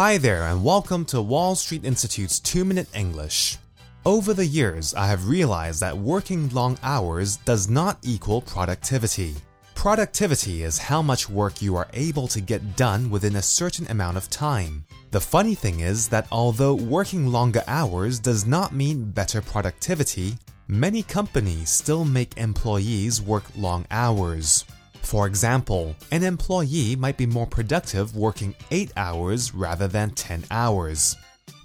Hi there, and welcome to Wall Street Institute's 2 Minute English. Over the years, I have realized that working long hours does not equal productivity. Productivity is how much work you are able to get done within a certain amount of time. The funny thing is that although working longer hours does not mean better productivity, many companies still make employees work long hours. For example, an employee might be more productive working 8 hours rather than 10 hours.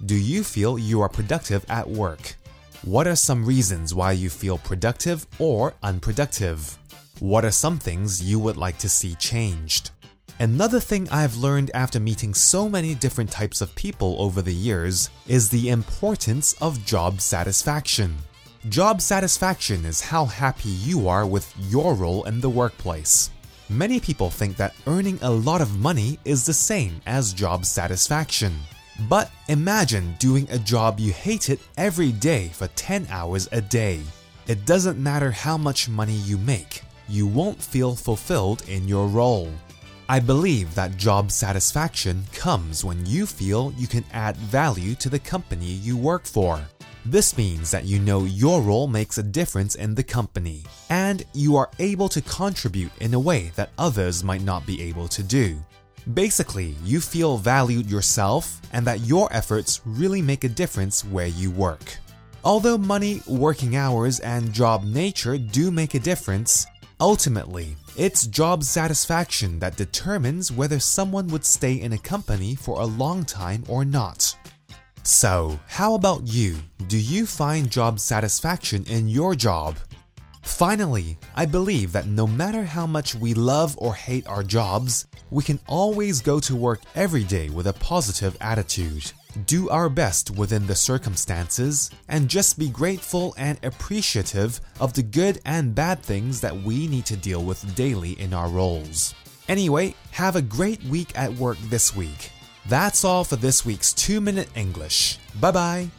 Do you feel you are productive at work? What are some reasons why you feel productive or unproductive? What are some things you would like to see changed? Another thing I've learned after meeting so many different types of people over the years is the importance of job satisfaction. Job satisfaction is how happy you are with your role in the workplace. Many people think that earning a lot of money is the same as job satisfaction. But imagine doing a job you hated every day for 10 hours a day. It doesn't matter how much money you make, you won't feel fulfilled in your role. I believe that job satisfaction comes when you feel you can add value to the company you work for. This means that you know your role makes a difference in the company, and you are able to contribute in a way that others might not be able to do. Basically, you feel valued yourself and that your efforts really make a difference where you work. Although money, working hours, and job nature do make a difference, ultimately, it's job satisfaction that determines whether someone would stay in a company for a long time or not. So, how about you? Do you find job satisfaction in your job? Finally, I believe that no matter how much we love or hate our jobs, we can always go to work every day with a positive attitude. Do our best within the circumstances and just be grateful and appreciative of the good and bad things that we need to deal with daily in our roles. Anyway, have a great week at work this week. That's all for this week's 2 Minute English. Bye bye.